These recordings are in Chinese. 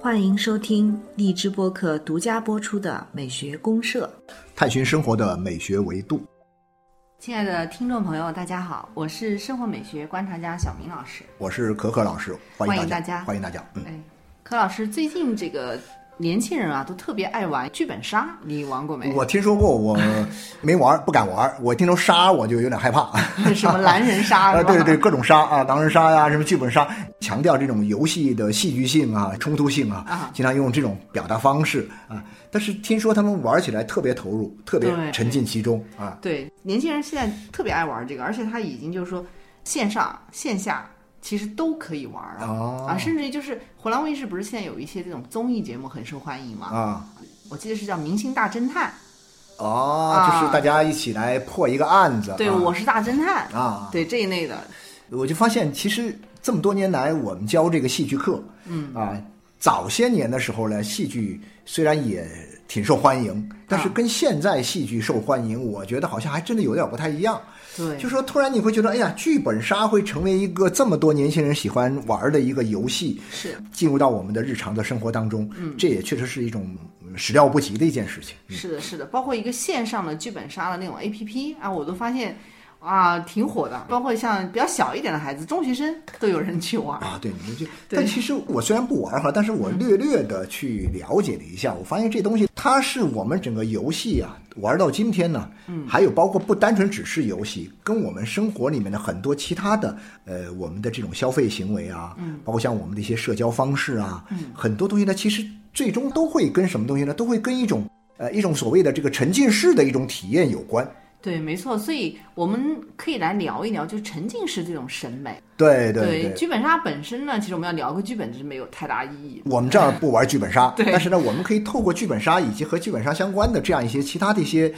欢迎收听荔枝播客独家播出的《美学公社》，探寻生活的美学维度。亲爱的听众朋友，大家好，我是生活美学观察家小明老师。我是可可老师，欢迎大家，欢迎大家。嗯，哎，可老师，最近这个。年轻人啊，都特别爱玩剧本杀，你玩过没？我听说过，我没玩，不敢玩。我听说杀，我就有点害怕。什么狼人杀 啊？对对对，各种杀啊，狼人杀呀，什么剧本杀，强调这种游戏的戏剧性啊、冲突性啊，经常用这种表达方式啊。但是听说他们玩起来特别投入，特别沉浸其中啊。对，年轻人现在特别爱玩这个，而且他已经就是说线上线下。其实都可以玩啊，啊，甚至于就是湖南卫视不是现在有一些这种综艺节目很受欢迎嘛？啊，我记得是叫《明星大侦探》。哦，就是大家一起来破一个案子。对，我是大侦探啊，对这一类的。我就发现，其实这么多年来，我们教这个戏剧课，嗯啊，早些年的时候呢，戏剧虽然也挺受欢迎，但是跟现在戏剧受欢迎，我觉得好像还真的有点不太一样。对，就说突然你会觉得，哎呀，剧本杀会成为一个这么多年轻人喜欢玩的一个游戏，是进入到我们的日常的生活当中，嗯，这也确实是一种始料不及的一件事情。是的，是的，包括一个线上的剧本杀的那种 A P P 啊，我都发现。啊，挺火的，包括像比较小一点的孩子，中学生都有人去玩啊。对，你就但其实我虽然不玩哈，但是我略略的去了解了一下，我发现这东西它是我们整个游戏啊玩到今天呢，嗯，还有包括不单纯只是游戏，跟我们生活里面的很多其他的呃我们的这种消费行为啊，嗯，包括像我们的一些社交方式啊，嗯，很多东西呢，其实最终都会跟什么东西呢？都会跟一种呃一种所谓的这个沉浸式的一种体验有关。对，没错，所以我们可以来聊一聊，就沉浸式这种审美。对对对，剧本杀本身呢，其实我们要聊个剧本，是没有太大意义。我们这儿不玩剧本杀，对，但是呢，我们可以透过剧本杀以及和剧本杀相关的这样一些其他的一些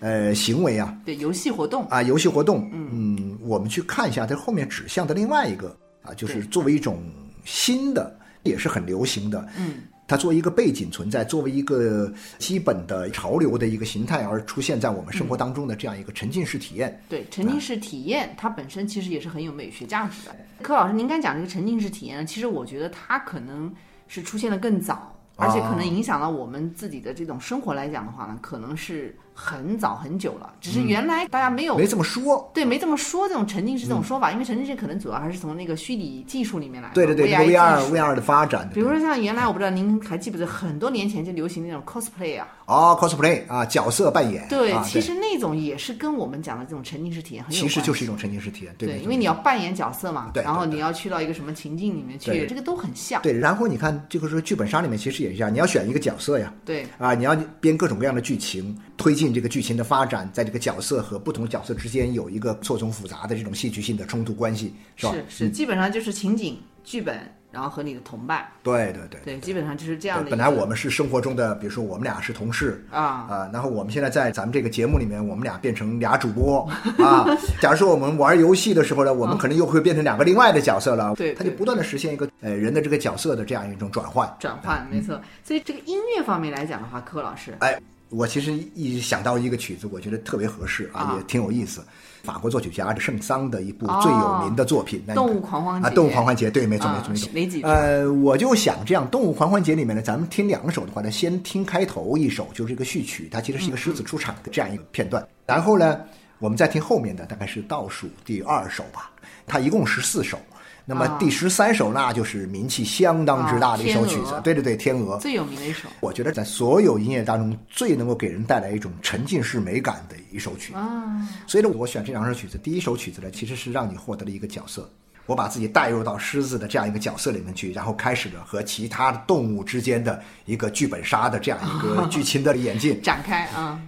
呃行为啊，对游戏活动啊，游戏活动，嗯，我们去看一下它后面指向的另外一个啊，就是作为一种新的，也是很流行的，嗯。它作为一个背景存在，作为一个基本的潮流的一个形态而出现在我们生活当中的这样一个沉浸式体验。对，沉浸式体验它本身其实也是很有美学价值的。柯老师，您刚讲这个沉浸式体验呢，其实我觉得它可能是出现的更早，而且可能影响到我们自己的这种生活来讲的话呢，可能是。很早很久了，只是原来大家没有没这么说，对，没这么说这种沉浸式这种说法，因为沉浸式可能主要还是从那个虚拟技术里面来，对对对，V R V R 的发展。比如说像原来我不知道您还记不记得，很多年前就流行那种 cosplay 啊，哦，cosplay 啊，角色扮演。对，其实那种也是跟我们讲的这种沉浸式体验很有其实就是一种沉浸式体验，对，因为你要扮演角色嘛，对，然后你要去到一个什么情境里面去，这个都很像。对，然后你看这个说剧本杀里面其实也一样，你要选一个角色呀，对，啊，你要编各种各样的剧情，推进这个剧情的发。展在这个角色和不同角色之间有一个错综复杂的这种戏剧性的冲突关系，是吧？是是，基本上就是情景剧本，然后和你的同伴。对对对对，基本上就是这样的。本来我们是生活中的，比如说我们俩是同事啊啊，然后我们现在在咱们这个节目里面，我们俩变成俩主播啊。假如说我们玩游戏的时候呢，我们可能又会变成两个另外的角色了。对，他就不断的实现一个呃人的这个角色的这样一种转换。转换，没错。所以这个音乐方面来讲的话，柯老师，哎。我其实一想到一个曲子，我觉得特别合适啊，也挺有意思。法国作曲家圣桑的一部最有名的作品《动物狂欢节》啊，《动物狂欢节》对，没错没错没错。哪几呃，我就想这样，《动物狂欢节》里面呢，咱们听两首的话呢，先听开头一首，就是一个序曲，它其实是一个狮子出场的这样一个片段。然后呢，我们再听后面的，大概是倒数第二首吧。它一共十四首。那么第十三首，那就是名气相当之大的一首曲子，对对对，《天鹅》最有名的一首。我觉得在所有音乐当中，最能够给人带来一种沉浸式美感的一首曲。啊，所以呢，我选这两首曲子。第一首曲子呢，其实是让你获得了一个角色，我把自己带入到狮子的这样一个角色里面去，然后开始了和其他动物之间的一个剧本杀的这样一个 剧情的演进展开啊。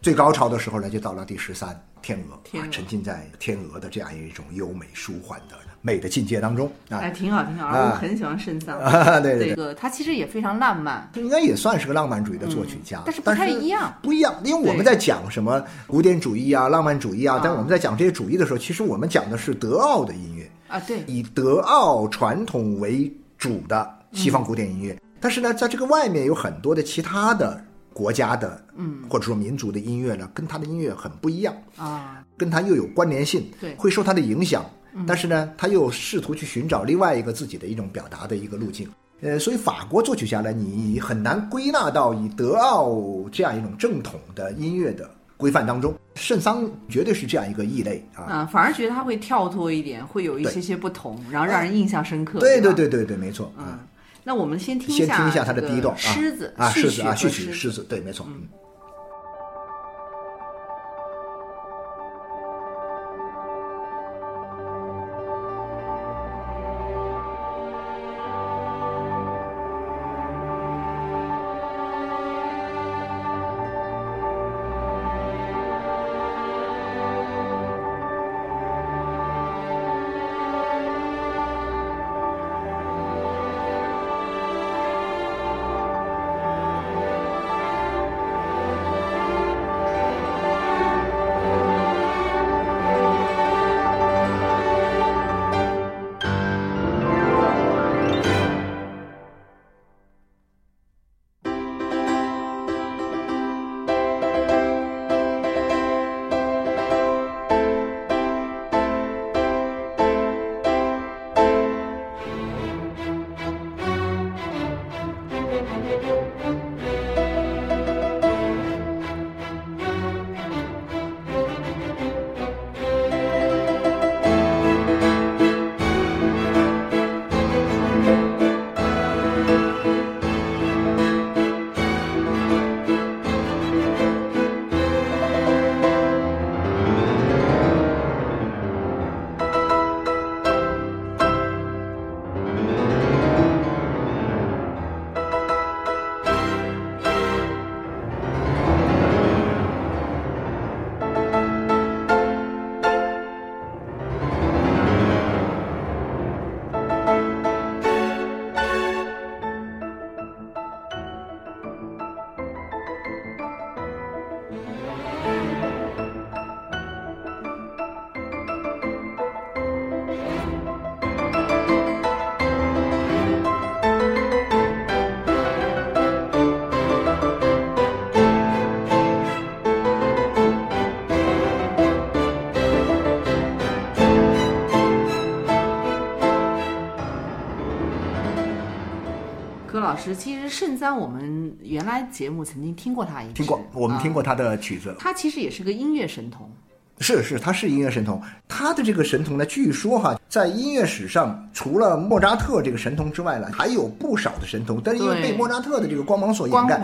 最高潮的时候呢，就到了第十三，天鹅，啊，沉浸在天鹅的这样一种优美舒缓的。美的境界当中啊，哎，挺好，挺好，我很喜欢圣桑，对对，这个他其实也非常浪漫，应该也算是个浪漫主义的作曲家，但是不太一样，不一样，因为我们在讲什么古典主义啊、浪漫主义啊，但我们在讲这些主义的时候，其实我们讲的是德奥的音乐啊，对，以德奥传统为主的西方古典音乐，但是呢，在这个外面有很多的其他的国家的，嗯，或者说民族的音乐呢，跟他的音乐很不一样，啊，跟他又有关联性，对。会受他的影响。但是呢，他又试图去寻找另外一个自己的一种表达的一个路径。呃，所以法国作曲家呢，你很难归纳到以德奥这样一种正统的音乐的规范当中。圣桑绝对是这样一个异类啊！啊，反而觉得他会跳脱一点，会有一些些不同，然后让人印象深刻。对对对对对对，没错。嗯，那我们先听先听一下下他的第一段啊，狮子啊，狮子啊，序曲，狮子，对，没错。嗯其实圣桑我们原来节目曾经听过他一次，听过，我们听过啊他的曲子。他其实也是个音乐神童。是是，他是音乐神童。他的这个神童呢，据说哈，在音乐史上，除了莫扎特这个神童之外呢，还有不少的神童，但是因为被莫扎特的这个光芒所掩盖。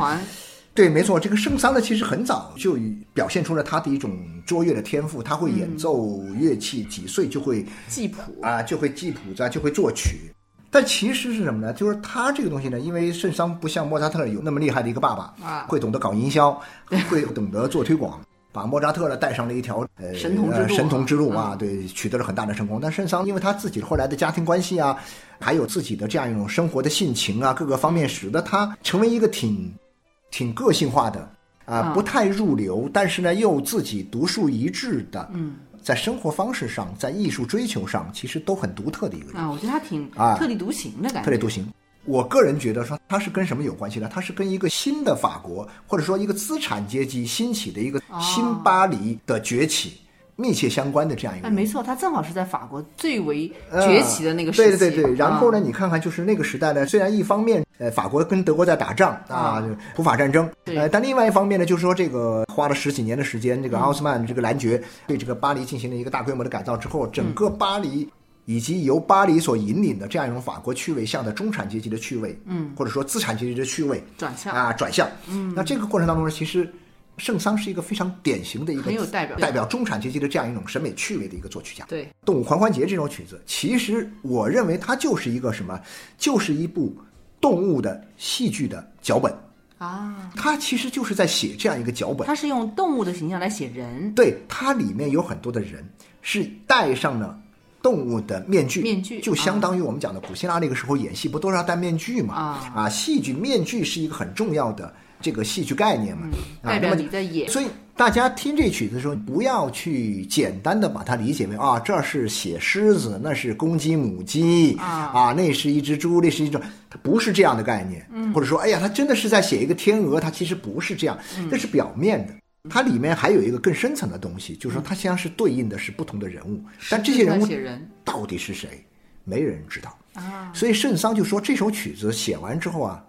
对，没错，这个圣桑呢，其实很早就表现出了他的一种卓越的天赋，他会演奏乐器，几岁就会记谱，啊，就会记谱子啊，就会作曲。但其实是什么呢？就是他这个东西呢，因为圣桑不像莫扎特有那么厉害的一个爸爸，啊会懂得搞营销，会懂得做推广，把莫扎特呢带上了一条呃神童之路呃神童之路嗯啊，对，取得了很大的成功。但圣桑因为他自己后来的家庭关系啊，还有自己的这样一种生活的性情啊，各个方面，使得他成为一个挺挺个性化的啊，啊不太入流，但是呢又自己独树一帜的，嗯，在生活方式上，在艺术追求上，其实都很独特的一个人。啊，我觉得他挺啊特立独行的感觉，特立独行。我个人觉得说，他是跟什么有关系呢？他是跟一个新的法国，或者说一个资产阶级兴起的一个哦新巴黎的崛起密切相关的这样一个哎，没错，他正好是在法国最为呃崛起的那个时期。对对对，然后呢，啊你看看，就是那个时代呢，虽然一方面，呃，法国跟德国在打仗啊啊，普法战争，呃，但另外一方面呢，就是说这个花了十几年的时间，这嗯。个奥斯曼这个男爵对这个巴黎进行了一个大规模的改造之后，整个巴黎。以及由巴黎所引领的这样一种法国趣味向的中产阶级的趣味，嗯，或者说资产阶级的趣味转向。啊转向，嗯，那这个过程当中呢，其实圣桑是一个非常典型的一个很有代表代表中产阶级的这样一种审美趣味的一个作曲家。对，《动物狂欢节》这首曲子，其实我认为它就是一个什么，就是一部动物的戏剧的脚本。啊，它其实就是在写这样一个脚本。它是用动物的形象来写人，对，它里面有很多的人是戴上了动物的面具，面具就相当于我们讲的古希腊那个时候演戏不都是要戴面具嘛？啊啊，戏剧面具是一个很重要的这个戏剧概念嘛，啊，那么你在演。所以大家听这曲子的时候，不要去简单的把它理解为啊，这是写狮子，那是公鸡母鸡啊那是一只猪，那是一种，它不是这样的概念。嗯，或者说，哎呀，他真的是在写一个天鹅，它其实不是这样，嗯这是表面的。它里面还有一个更深层的东西，就是说它实际上是对应的是不同的人物，但这些人物到底是谁，没人知道。啊，所以圣桑就说这首曲子写完之后啊，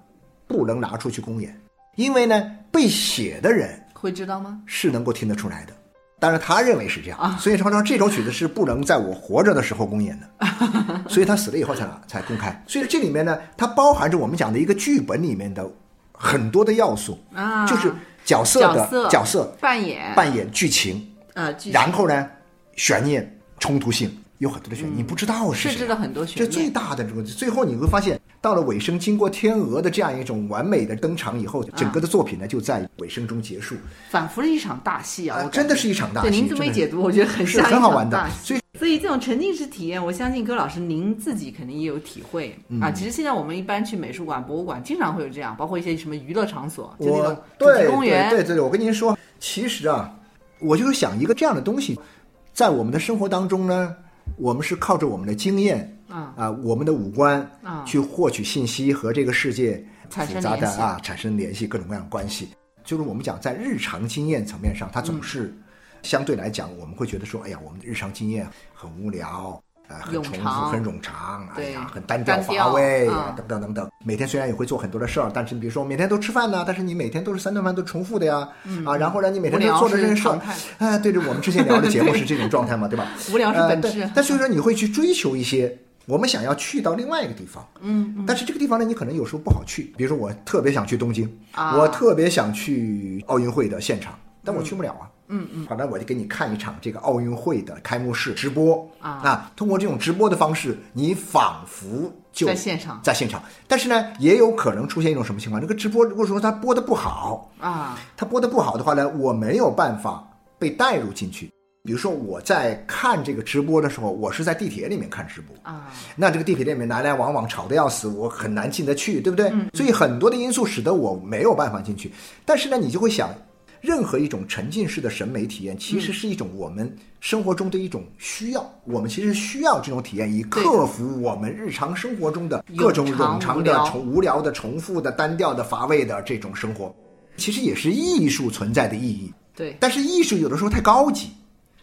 不能拿出去公演，因为呢，被写的人会知道吗？是能够听得出来的。当然，他认为是这样，啊所以常常，这首曲子是不能在我活着的时候公演的，所以他死了以后才才公开。所以这里面呢，它包含着我们讲的一个剧本里面的很多的要素，啊，就是角色的角色角色扮演扮演剧情，呃，剧情然后呢，悬念冲突性有很多的悬念，你不知道是谁设置。了很多悬这最。大的这个，最后你会发现，到了尾声，经过天鹅的这样一种完美的登场以后，整个的作品呢就在尾声中结束，仿佛是一场大戏啊！真的是一场大戏对您这么一解读，我觉得很是像很好玩的。所以所以这种沉浸式体验，我相信柯老师您自己肯定也有体会、嗯啊。其实现在我们一般去美术馆、博物馆，经常会有这样，包括一些什么娱乐场所，就那种我主题对公园，对对对，我跟您说，其实啊，我就是想一个这样的东西，在我们的生活当中呢，我们是靠着我们的经验啊啊，我们的五官啊去获取信息和这个世界产生复杂的啊产生联系，各种各样的关系。就是我们讲在日常经验层面上，它总是嗯相对来讲，我们会觉得说，哎呀，我们的日常经验很无聊。啊，很重复，很冗长，哎对呀，很单调乏味，啊等等等等。每天虽然也会做很多的事儿，但是你比如说每天都吃饭呢，但是你每天都是三顿饭都重复的呀，啊，然后让，你每天都做的这些事儿哎，对着，我们之前聊的节目是这种状态嘛，对吧？无聊是呃本质但所以说你会去追求一些我们想要去到另外一个地方，嗯，但是这个地方呢，你可能有时候不好去。比如说我特别想去东京，啊我特别想去奥运会的现场，但我去不了啊。嗯嗯，好，那我就给你看一场这个奥运会的开幕式直播啊那通过这种直播的方式，你仿佛就在现场在现场。但是呢，也有可能出现一种什么情况？这个直播如果说它播的不好，啊，它播的不好的话呢，我没有办法被带入进去。比如说我在看这个直播的时候，我是在地铁里面看直播啊，那这个地铁里面来来往往吵得要死，我很难进得去，对不对？嗯所以很多的因素使得我没有办法进去。但是呢，你就会想，任何一种沉浸式的审美体验，其实是一种我们生活中的一种需要。我们其实需要这种体验，以克服我们日常生活中的各种冗长的重无聊的、重复的、单调的、乏味的这种生活，其实也是艺术存在的意义。对，但是艺术有的时候太高级，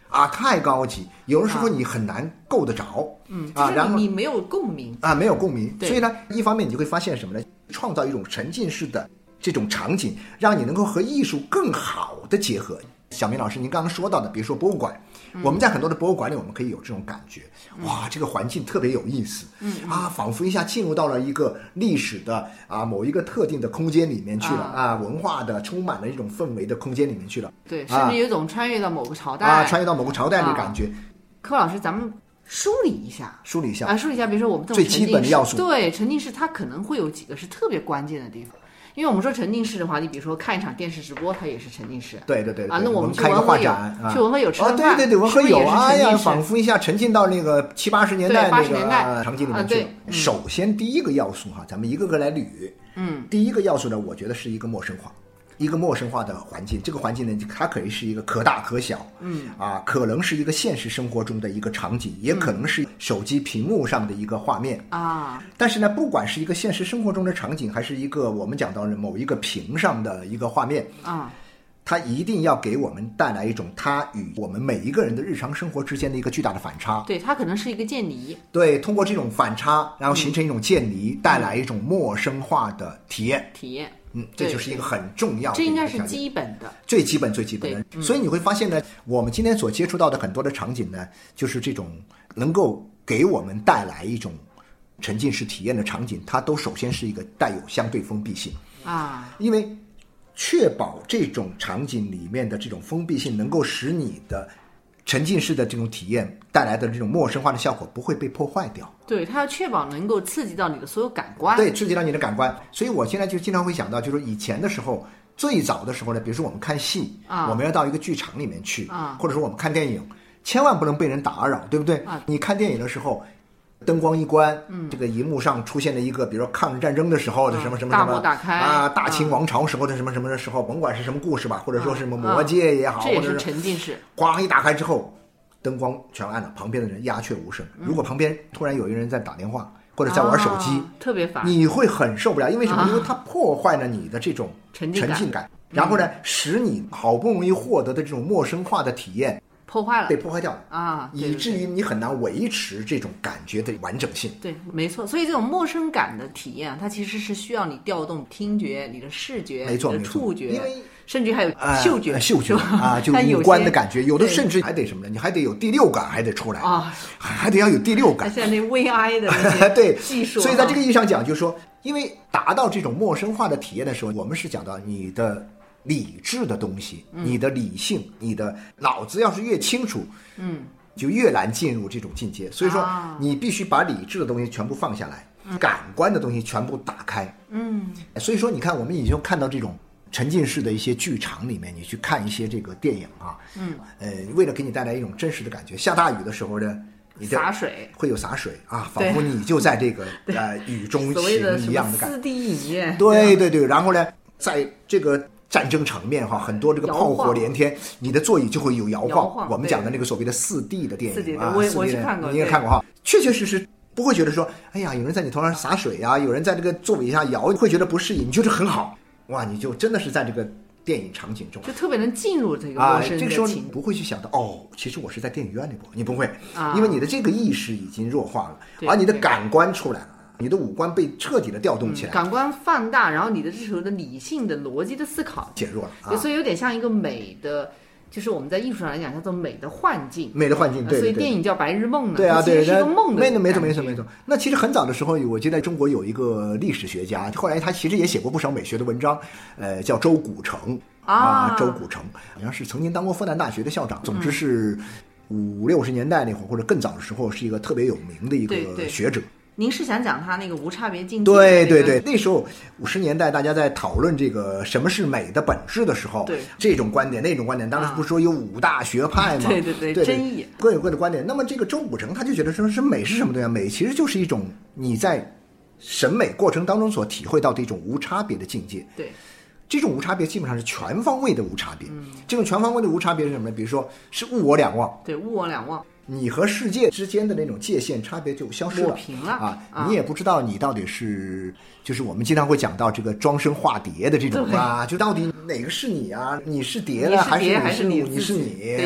啊，太高级，有的时候你很难够得着，嗯，啊，然后你你没有共鸣，啊没有共鸣，对。所以呢，一方面你就会发现什么呢？创造一种沉浸式的这种场景，让你能够和艺术更好的结合。小明老师，您刚刚说到的，比如说博物馆，嗯。我们在很多的博物馆里，我们可以有这种感觉，哇，这个环境特别有意思，嗯啊，仿佛一下进入到了一个历史的啊某一个特定的空间里面去了啊，文化的充满了一种氛围的空间里面去了。对，啊甚至有一种穿越到某个朝代。啊，穿越到某个朝代的啊感觉，柯老师，咱们梳理一下。梳理一下。啊，梳理一下，比如说我们这种最沉浸式基本的要素。对沉浸式它可能会有几个是特别关键的地方，因为我们说沉浸式的话，你比如说看一场电视直播，它也是沉浸式。对对对啊，那我们去文和友画展啊，去文和有吃饭，对对对，文和友，是不是也是哎呀，沉浸式仿佛一下沉浸到那个七八十年代那个场景里面去首先第一个要素哈，咱们一个个来捋。嗯，第一个要素呢，我觉得是一个陌生化。一个陌生化的环境，这个环境呢，它可以是一个可大可小，嗯。啊，可能是一个现实生活中的一个场景，也可能是手机屏幕上的一个画面，啊，但是呢，不管是一个现实生活中的场景，还是一个我们讲到的某一个屏上的一个画面，啊，它一定要给我们带来一种它与我们每一个人的日常生活之间的一个巨大的反差。对，它可能是一个渐离，对，通过这种反差，然后形成一种渐离，带来一种陌生化的体验。体验，嗯，这就是一个很重要的这应该是基本的。最基本最基本的。所以你会发现呢，我们今天所接触到的很多的场景呢，就是这种能够给我们带来一种沉浸式体验的场景，它都首先是一个带有相对封闭性，啊，因为确保这种场景里面的这种封闭性能够使你的沉浸式的这种体验带来的这种陌生化的效果不会被破坏掉。对，它要确保能够刺激到你的所有感官。对，刺激到你的感官。所以我现在就经常会想到，就是以前的时候，最早的时候呢，比如说我们看戏，啊我们要到一个剧场里面去，啊或者说我们看电影，千万不能被人打扰，对不对？啊你看电影的时候。灯光一关，嗯，这个荧幕上出现了一个，比如说抗日战争的时候的什么什么什大么幕打开啊，大清嗯王朝时候的什么什么的时候，甭管是什么故事吧，或者说是什么魔戒也好，这也是或者是沉浸式。咣一打开之后，灯光全暗了，旁边的人鸦雀无声。如果旁边突然有一个人在打电话或者在玩手机，啊特别烦。你会很受不了，因为什么？啊因为它破坏了你的这种沉浸感，然后呢，使你好不容易获得的这种陌生化的体验破坏了被破坏掉了，啊，以至于你很难维持这种感觉的完整性。对，没错。所以这种陌生感的体验啊，它其实是需要你调动听觉、你的视觉、你的没错触觉，因为甚至还有啊，嗅觉、嗅觉啊，就 五官的感觉，有的甚至还得什么呢？你还得有第六感，还得出来啊，还还得要有第六感。现在那 VI 的对技术啊，所以在这个意义上讲，就是说，因为达到这种陌生化的体验的时候，我们是讲到你的理智的东西，嗯。你的理性，你的脑子要是越清楚，嗯，就越难进入这种境界。所以说啊，你必须把理智的东西全部放下来，感官的东西全部打开。嗯，所以说，你看，我们已经看到这种沉浸式的一些剧场里面，你去看一些这个电影啊，嗯，呃，为了给你带来一种真实的感觉，下大雨的时候呢，你的洒水，会有洒水啊，仿佛你就在这个 呃雨中行一样的感觉。四 D 影院，对对对，然后呢，在这个战争场面哈，很多这个炮火连天，你的座椅就会有摇摇晃我们讲的那个所谓的四 D 的电影啊，的我也 4D 的我去看过你也看过哈，确确实实。不会觉得说，哎呀，有人在你头上洒水呀、有人在这个座椅下摇，会觉得不适应，你觉得很好，哇，你就真的是在这个电影场景中。就特别能进入这个啊，陌生这个时候你不会去想到哦，其实我是在电影院里播，你不会，啊。因为你的这个意识已经弱化了，对而你的感官出来了，你的五官被彻底的调动起来，感官放大，然后你的这时候的理性的逻辑的思考，减弱了啊，，所以有点像一个美的，就是我们在艺术上来讲叫做美的幻境。美的幻境，对所以电影叫白日梦呢，对啊，对，是一个梦的没错，没错，没错，没错。那其实很早的时候，我记得中国有一个历史学家，后来他其实也写过不少美学的文章，呃，叫周古城啊周古城好像是曾经当过复旦大学的校长，总之是五六十年代那会儿或者更早的时候，是一个特别有名的一个学者。您是想讲他那个无差别境界的那个？对对对，那时候五十年代大家在讨论这个什么是美的本质的时候，对这种观点那种观点，当时啊不是说有五大学派吗？对对对对争议各有各的观点。那么这个周武成他就觉得说是美是什么东西啊？美其实就是一种你在审美过程当中所体会到的一种无差别的境界。对这种无差别基本上是全方位的无差别。嗯这种全方位的无差别是什么呢？比如说是物我两忘，对，物我两忘，你和世界之间的那种界限差别就消失了，抹平了啊啊！你也不知道你到底是，就是我们经常会讲到这个装生化蝶的这种对啊，就到底哪个是你啊？你是蝶你了，还还是你是你你是你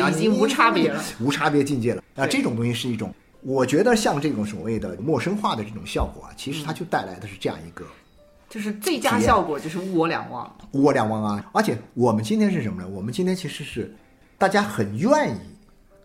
已经无差别了，无差别境界了啊！这种东西是一种，我觉得像这种所谓的陌生化的这种效果啊，其实它就带来的是这样一个就是最佳效果就是物我两忘。物我两忘啊！而且我们今天是什么呢？我们今天其实是大家很愿意。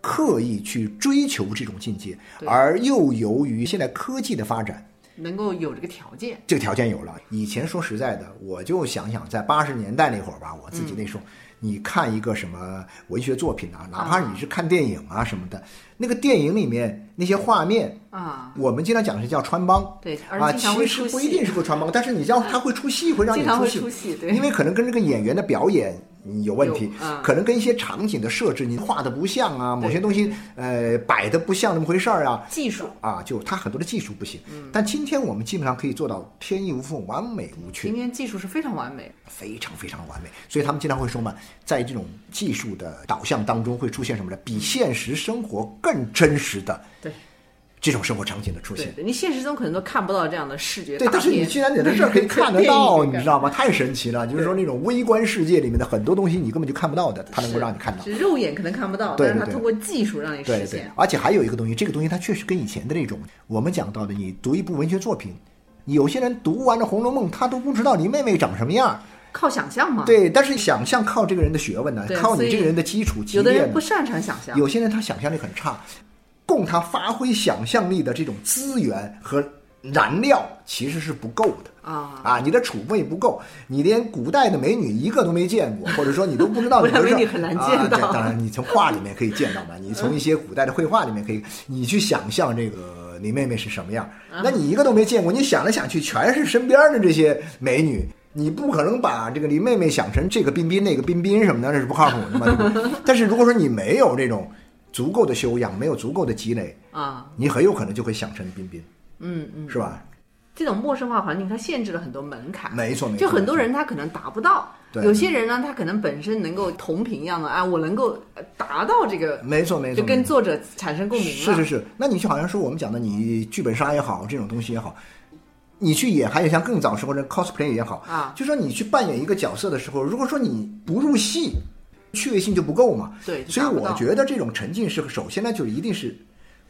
刻意去追求这种境界，而又由于现在科技的发展，能够有这个条件，这个条件有了。以前说实在的，我就想想，在八十年代那会儿吧，我自己那时候，你看一个什么文学作品啊，哪怕你是看电影啊什么的，那个电影里面那些画面，啊，我们经常讲是叫穿帮。啊，其实不一定是会穿帮，但是你知道他会出戏，会让你出戏，对，因为可能跟这个演员的表演有问题嗯，可能跟一些场景的设置你画的不像啊，某些东西呃摆的不像那么回事儿啊，技术。啊，就它很多的技术不行。嗯。但今天我们基本上可以做到天衣无缝、完美无缺。今，天技术是非常完美，非常非常完美。所以他们经常会说嘛，在这种技术的导向当中会出现什么呢？比现实生活更真实的对这种生活场景的出现。你现实中可能都看不到这样的视觉对，但是你片居然在这儿可以看得 到，你知道吗？太神奇了！就是说那种微观世界里面的很多东西，你根本就看不到的，它能够让你看到。是肉眼可能看不到，对对对但是它通过技术让你对对实现，。而且还有一个东西，这个东西它确实跟以前的那种我们讲到的，你读一部文学作品，有些人读完了《红楼梦》，他都不知道林妹妹长什么样。靠想象嘛，对，但是想象靠这个人的学问呢，靠你这个人的基础有的人不。擅长想象，有些人他想象力很差，供他发挥想象力的这种资源和燃料其实是不够的。啊，啊，你的储备不够，你连古代的美女一个都没见过，或者说你都不知道古代怎么回事美女很难见啊、到这当然，你从画里面可以见到嘛，你从一些古代的绘画里面可以，你去想象这个你妹妹是什么样。嗯那你一个都没见过，你想来想去全是身边的这些美女。你不可能把这个林妹妹想成这个彬彬那个彬彬什么的，那是不靠谱的嘛。但是如果说你没有这种足够的修养，没有足够的积累，啊，你很有可能就会想成彬彬，嗯嗯，是吧？这种陌生化环境它限制了很多门槛，没错没错就很多人他可能达不到，对。有些人呢他可能本身能够同频一样的啊，我能够呃达到这个，没错没错，就跟作者产生共鸣了。是是是，那你就好像说我们讲的，你剧本杀也好，这种东西也好，你去演，还有像更早时候的 cosplay 也好啊。就说你去扮演一个角色的时候，如果说你不入戏，趣味性就不够嘛。对所以我觉得这种沉浸式，首先呢，就一定是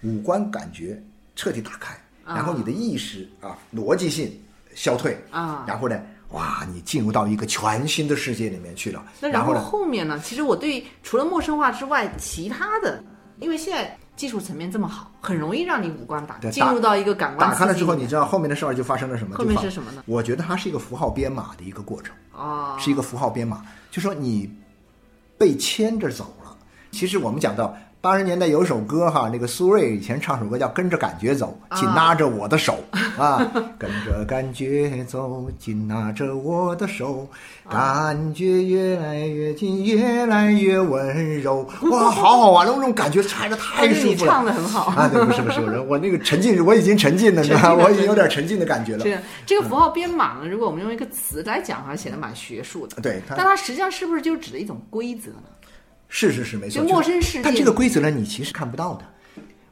五官感觉彻底打开，啊然后你的意识啊逻辑性消退啊然后呢，哇，你进入到一个全新的世界里面去了，那然后，后面呢？其实我对除了陌生化之外，其他的，因为现在技术层面这么好，很容易让你五官打对进入到一个感官打开了之后，你知道后面的事儿就发生了什么？后面是什么呢我觉得它是一个符号编码的一个过程。啊，是一个符号编码，就说你被牵着走了。其实我们讲到八十年代有一首歌哈，那个苏芮以前唱首歌叫《跟着感觉走》，紧拉着我的手啊，跟着感觉走，紧拉着我的手，感觉越来越近，越来越温柔。哇，好好玩了，那种感觉拆的太舒服了。唱的很好。啊，对，不是不是，我我那个沉浸，我已经沉浸了，我已经有点沉浸的感觉了。这个这个符号编码呢，如果我们用一个词来讲，哈，显得蛮学术的。对，但它实际上是不是就指的一种规则呢？是是是，没错。就陌生世界但这个规则呢，你其实看不到的。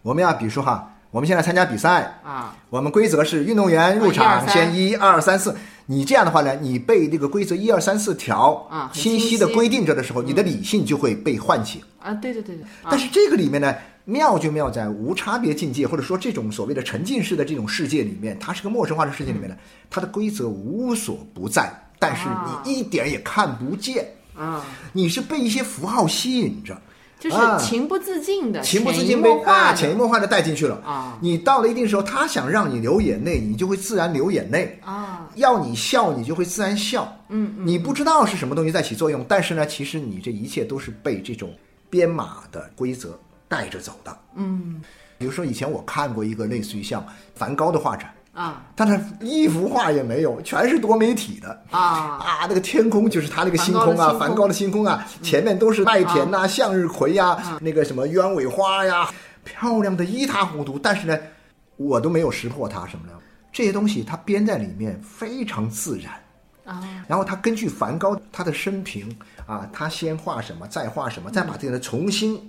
我们要比如说哈，我们现在参加比赛，啊，我们规则是运动员入场先一二三四。你这样的话呢，你被这个规则一二三四条啊清晰的规定着的时候，你的理性就会被唤醒。啊，对对对对，啊但是这个里面呢，妙就妙在无差别境界，或者说这种所谓的沉浸式的这种世界里面，它是个陌生化的世界里面呢，它的规则无所不在，但是啊你一点也看不见，啊，你是被一些符号吸引着。就是啊情不自禁的、情不自禁被啊潜移默化的带进去了啊你到了一定时候，他想让你流眼泪，你就会自然流眼泪啊。要你笑，你就会自然笑。嗯嗯，你不知道是什么东西在起作用，但是呢，其实你这一切都是被这种编码的规则带着走的。嗯比如说，以前我看过一个类似于像梵高的画展，啊。但是一幅画也没有，全是多媒体的。啊。啊，那个天空就是他那个星空啊，梵梵高的星空啊，前面都是麦田呐、向日葵呀、嗯。那个什么鸢尾花呀，漂亮的一塌糊涂。但是呢，我都没有识破它什么的，这些东西它编在里面非常自然。啊。然后他根据梵高他的生平啊，他先画什么，再画什么，再把这个重新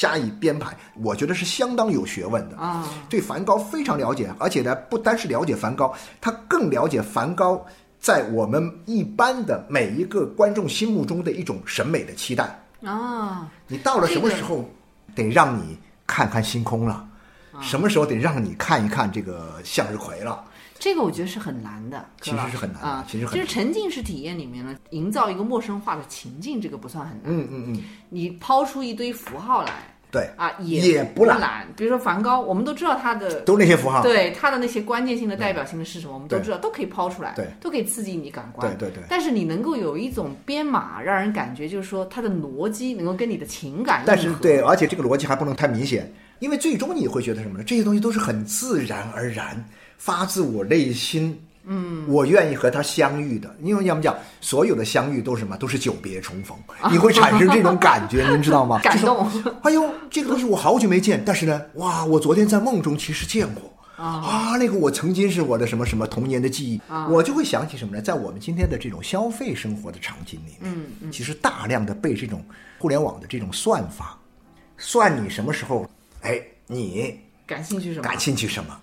加以编排，我觉得是相当有学问的。啊对梵高非常了解，而且呢，不单是了解梵高，他更了解梵高在我们一般的每一个观众心目中的一种审美的期待。啊！你到了什么时候，得让你看看星空了，什么时候得让你看一看这个向日葵了。这个我觉得是很难的，其实是很难的啊。其实很难就是沉浸式体验里面呢，营造一个陌生化的情境，这个不算很难。嗯嗯嗯，你抛出一堆符号来对，啊，也不不难比如说梵高，我们都知道他的都那些符号。对他的那些关键性的代表性的是什么，我们都知道，都可以抛出来，对都可以刺激你感官。对对对但是你能够有一种编码，让人感觉就是说它的逻辑能够跟你的情感但是对，而且这个逻辑还不能太明显，因为最终你会觉得什么呢？这些东西都是很自然而然，发自我内心。嗯，我愿意和他相遇的，因为要么讲，所有的相遇都是什么？都是久别重逢，你会产生这种感觉，您知道吗？感动。哎呦，这个东西我好久没见，但是呢，哇，我昨天在梦中其实见过。啊，那个我曾经是我的什么什么童年的记忆，我就会想起什么呢？在我们今天的这种消费生活的场景里面，嗯其实大量的被这种互联网的这种算法，算你什么时候，哎，你感兴趣什么？感兴趣什么？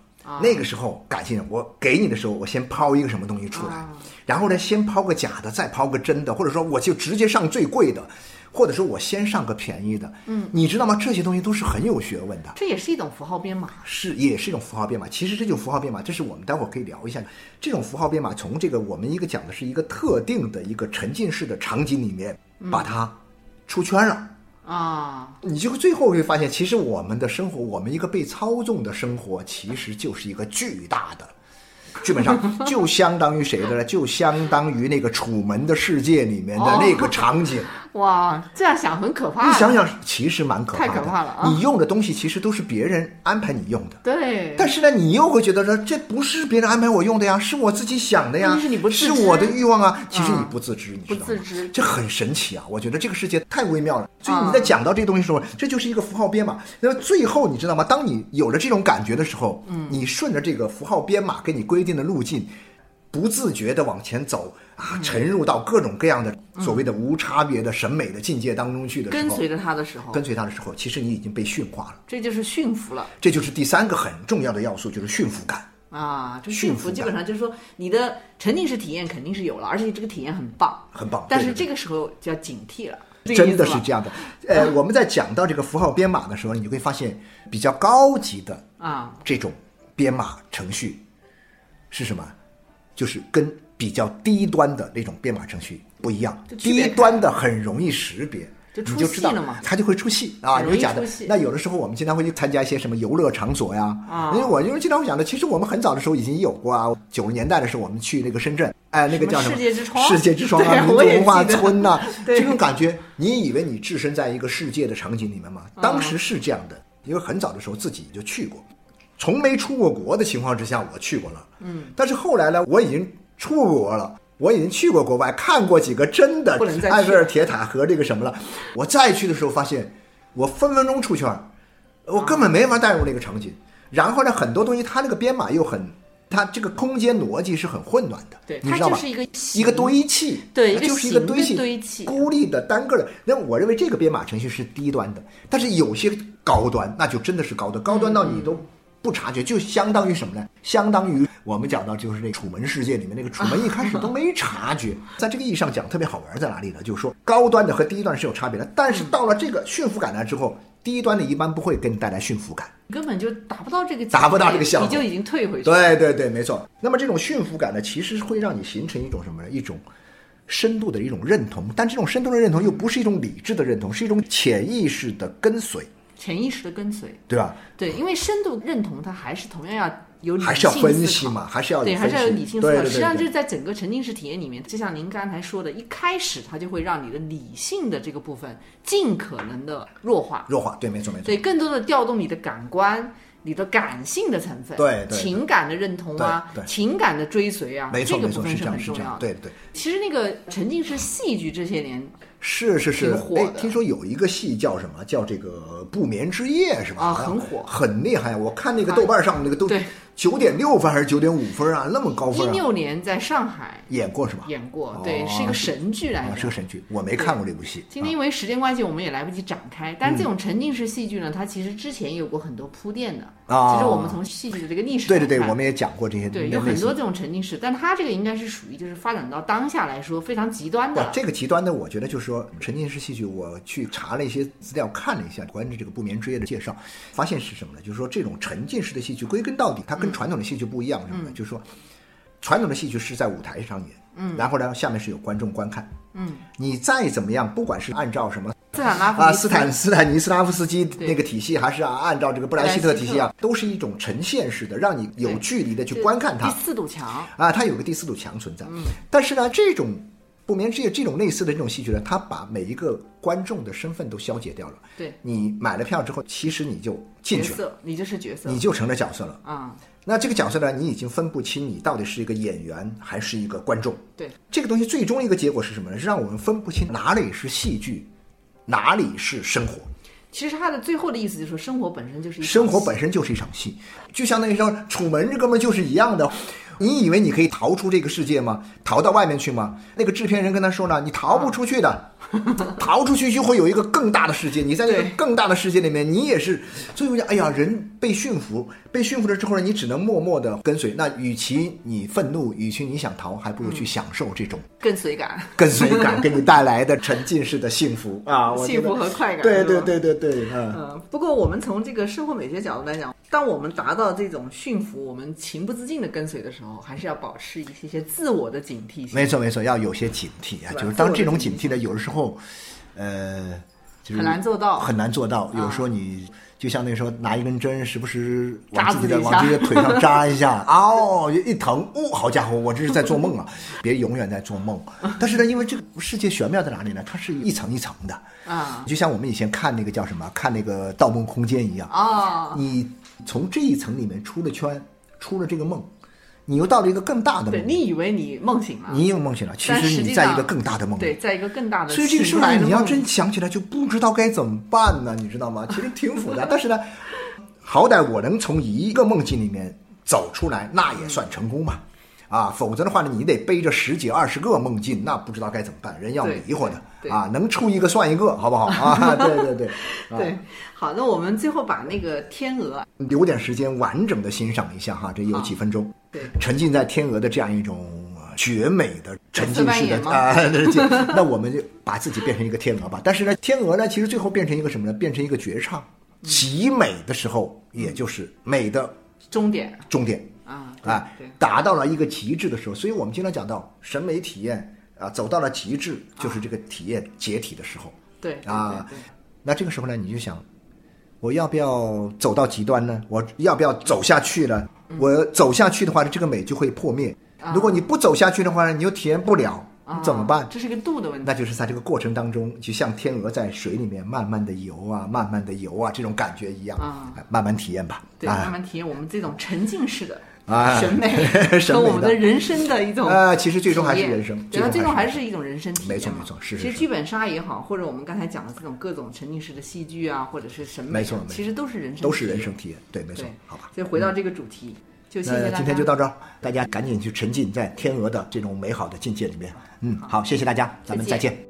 那个时候感兴趣，我给你的时候，我先抛一个什么东西出来，啊然后呢，先抛个假的，再抛个真的，或者说我就直接上最贵的，或者说我先上个便宜的。嗯，你知道吗？这些东西都是很有学问的。这也是一种符号编码。是，也是一种符号编码。其实这种符号编码，这是我们待会儿可以聊一下。这种符号编码从这个我们一个讲的是一个特定的一个沉浸式的场景里面，把它出圈了。啊，你就最后会发现，其实我们的生活，我们一个被操纵的生活，其实就是一个巨大的，剧本上就相当于谁的呢？就相当于那个《楚门的世界》里面的那个场景。哇，这样想很可怕。你想，想，其实蛮可怕的。太可怕了啊你用的东西其实都是别人安排你用的，对，但是呢，你又会觉得说这不是别人安排我用的呀，是我自己想的呀，是你不是我的欲望啊。其实你嗯不自知，你不知道吗自知这很神奇啊！我觉得这个世界太微妙了。所以嗯你在讲到这个东西的时候，这就是一个符号编码。那么最后你知道吗？当你有了这种感觉的时候，嗯，你顺着这个符号编码给你规定的路径，不自觉的往前走嗯啊，沉入到各种各样的所谓的无差别的审美的境界当中去的时候，跟随着他的时候，跟随他的时候，其实你已经被驯化了。这就是驯服了。这就是第三个很重要的要素，就是驯服感。啊，这驯服基本上就是说，你的沉浸式体验肯定是有了，而且这个体验很棒，很棒但是这个时候就要警惕了，真的是这样的。呃，我们在讲到这个符号编码的时候，你就会发现比较高级的啊。这种编码程序是什么？就是跟比较低端的那种编码程序不一样低端的很容易识别。就你就知道它就会出戏啊！你会讲的。那有的时候我们经常会去参加一些什么游乐场所呀，啊因为我因为经常会讲的，其实我们很早的时候已经有过啊。九十年代的时候，我们去那个深圳，哎，那个叫什么世界之窗世界之窗啊，民族文化村呐、对这种感觉，你以为你置身在一个世界的场景里面吗？当时是这样的，因为很早的时候自己就去过，从没出过国的情况之下，我去过了。嗯，但是后来呢，我已经出过国了。我已经去过国外，看过几个真的埃菲尔铁塔和这个什么了。我再去的时候，发现我分分钟出圈儿，我根本没法带入那个场景。然后呢，很多东西它那个编码又很，它这个空间逻辑是很混乱的，对你知道吧？它就是一个一个堆砌，对它就是一个堆砌，堆砌孤立的单个的。那我认为这个编码程序是低端的，但是有些高端，那就真的是高端，高端到你都不察觉，就相当于什么呢？相当于我们讲到就是那楚门世界里面那个楚门一开始都没察觉，在这个意义上讲特别好玩在哪里呢？就是说高端的和低端是有差别的，但是到了这个驯服感来之后，低端的一般不会给你带来驯服感。根本就达不到这个达不到这个效果你就已经退回去。对对对，没错。那么这种驯服感呢，其实会让你形成一种什么呢？一种深度的一种认同，但这种深度的认同又不是一种理智的认同，是一种潜意识的跟随，潜意识的跟随。对吧？对，因为深度认同它还是同样要有理性还是要分思考析嘛，还是要对，还是要有理性思考。实际上，就是在整个沉浸式体验里面，就像您刚才说的，一开始它就会让你的理性的这个部分尽可能的弱化，弱化，对，没错没错。对，更多的调动你的感官。你的感性的成分，对对对情感的认同啊对，对情感的追随啊，这个部分是很重要的。对对。其实那个沉浸式戏剧这些年是是是哎的，听说有一个戏叫什么？叫这个《不眠之夜》是吧？啊很火很厉害。我看那个豆瓣上那个都对九点六分还是九点五分啊，那么高一分啊！六年在上海演过是吧？演过哦，对，是一个神剧来。是个神剧，我没看过这部戏。今天因为时间关系，我们也来不及展开。但是这种沉浸式戏剧呢，它其实之前有过很多铺垫的。啊其实我们从戏剧的这个历史对对对，我们也讲过这些。对有很多这种沉浸式，但它这个应该是属于就是发展到当下来说非常极端的，。这个极端的，我觉得就是说沉浸式戏剧，我去查了一些资料，看了一下关于这个不眠之夜的介绍，发现是什么呢？就是说这种沉浸式的戏剧，归根到底，它跟传统的戏剧不一样，什么呢？就是说传统的戏剧是在舞台上演，嗯，然后呢，下面是有观众观看，嗯，你再怎么样，不管是按照什么斯坦拉夫啊，尼斯坦斯坦尼斯拉夫斯基那个体系，还是啊按照这个布莱希特体系啊，都是一种呈现式的，让你有距离的去观看它第。四堵墙，啊，它有个第四堵墙存在。但是呢，这种不眠之夜这种类似的这种戏剧呢，它把每一个观众的身份都消解掉了。对你买了票之后，其实你就进去了，角色，你就是角色你就成了角色了。啊，那这个角色呢，你已经分不清你到底是一个演员还是一个观众。对，这个东西最终一个结果是什么呢？是让我们分不清哪里是戏剧，哪里是生活。其实他的最后的意思就是说，生活本身就是一场生活本身就是一场戏，就相当于说楚门这哥们就是一样的。你以为你可以逃出这个世界吗？逃到外面去吗？那个制片人跟他说呢，你逃不出去的，逃出去就会有一个更大的世界。你在这个更大的世界里面，你也是。所以我讲，哎呀，人被驯服，被驯服了之后呢，你只能默默的跟随。那与其你愤怒，与其你想逃，还不如去享受这种跟随感、跟随感给你带来的沉浸式的幸福啊！我幸福和快感。对对对对对，嗯。嗯，不过我们从这个生活美学角度来讲，当我们达到这种驯服，我们情不自禁的跟随的时候，还是要保持一些些自我的警惕性。没错没错，要有些警惕啊，就是当这种警惕呢，有的时候，呃，就是很难做到。很难做到。有啊时候你就像那时候拿一根针，时不时扎往自己的往自己的腿上扎一下，哦，一疼，哦，好家伙，我这是在做梦啊！别永远在做梦。但是呢，因为这个世界玄妙在哪里呢？它是一层一层的，啊就像我们以前看那个叫什么，看那个《盗梦空间》一样。啊，你从这一层里面出了圈，出了这个梦，你又到了一个更大的对梦，你以为你梦醒了，你也有梦醒了，其实你在一个更大的梦里。对，在一个更大的所以这个时候呢，醒来的梦你要真想起来就不知道该怎么办呢，你知道吗？其实挺复杂，但是呢，好歹我能从一个梦境里面走出来，那也算成功嘛。啊，否则的话呢，你得背着十几二十个梦境，那不知道该怎么办，人要迷糊的啊，能出一个算一个，好不好啊？对对对，啊对，好，那我们最后把那个天鹅，留点时间完整的欣赏一下哈，这有几分钟，对，沉浸在天鹅的这样一种呃绝美的沉浸式的啊，这那我们就把自己变成一个天鹅吧。但是呢，天鹅呢，其实最后变成一个什么呢？变成一个绝唱，极美的时候，也就是美的终点终点啊，对啊，达到了一个极致的时候。所以我们经常讲到审美体验啊，走到了极致，就是这个体验解体的时候。对对啊那这个时候呢，你就想，我要不要走到极端呢？我要不要走下去呢？嗯我走下去的话呢，这个美就会破灭。如果你不走下去的话呢，你又体验不了，啊你怎么办？这是个度的问题。那就是在这个过程当中，就像天鹅在水里面慢慢的游啊，慢慢的游啊，这种感觉一样，啊哎慢慢体验吧。对，啊慢慢体验我们这种沉浸式的啊审美 和我们的的人生的一种啊其实最终还是人生对，它最最终还是一种人生体验。没错没错是其实剧本杀也好，或者我们刚才讲的这种各种沉浸式的戏剧啊，或者是审美啊，没错没错其实都是人生，都是人生。体验，对，没错，，好吧。所以回到这个主题，就谢谢大那家。今天就到这儿，大家赶紧去沉浸在天鹅的这种美好的境界里面。嗯，好，谢谢大家，咱们再见。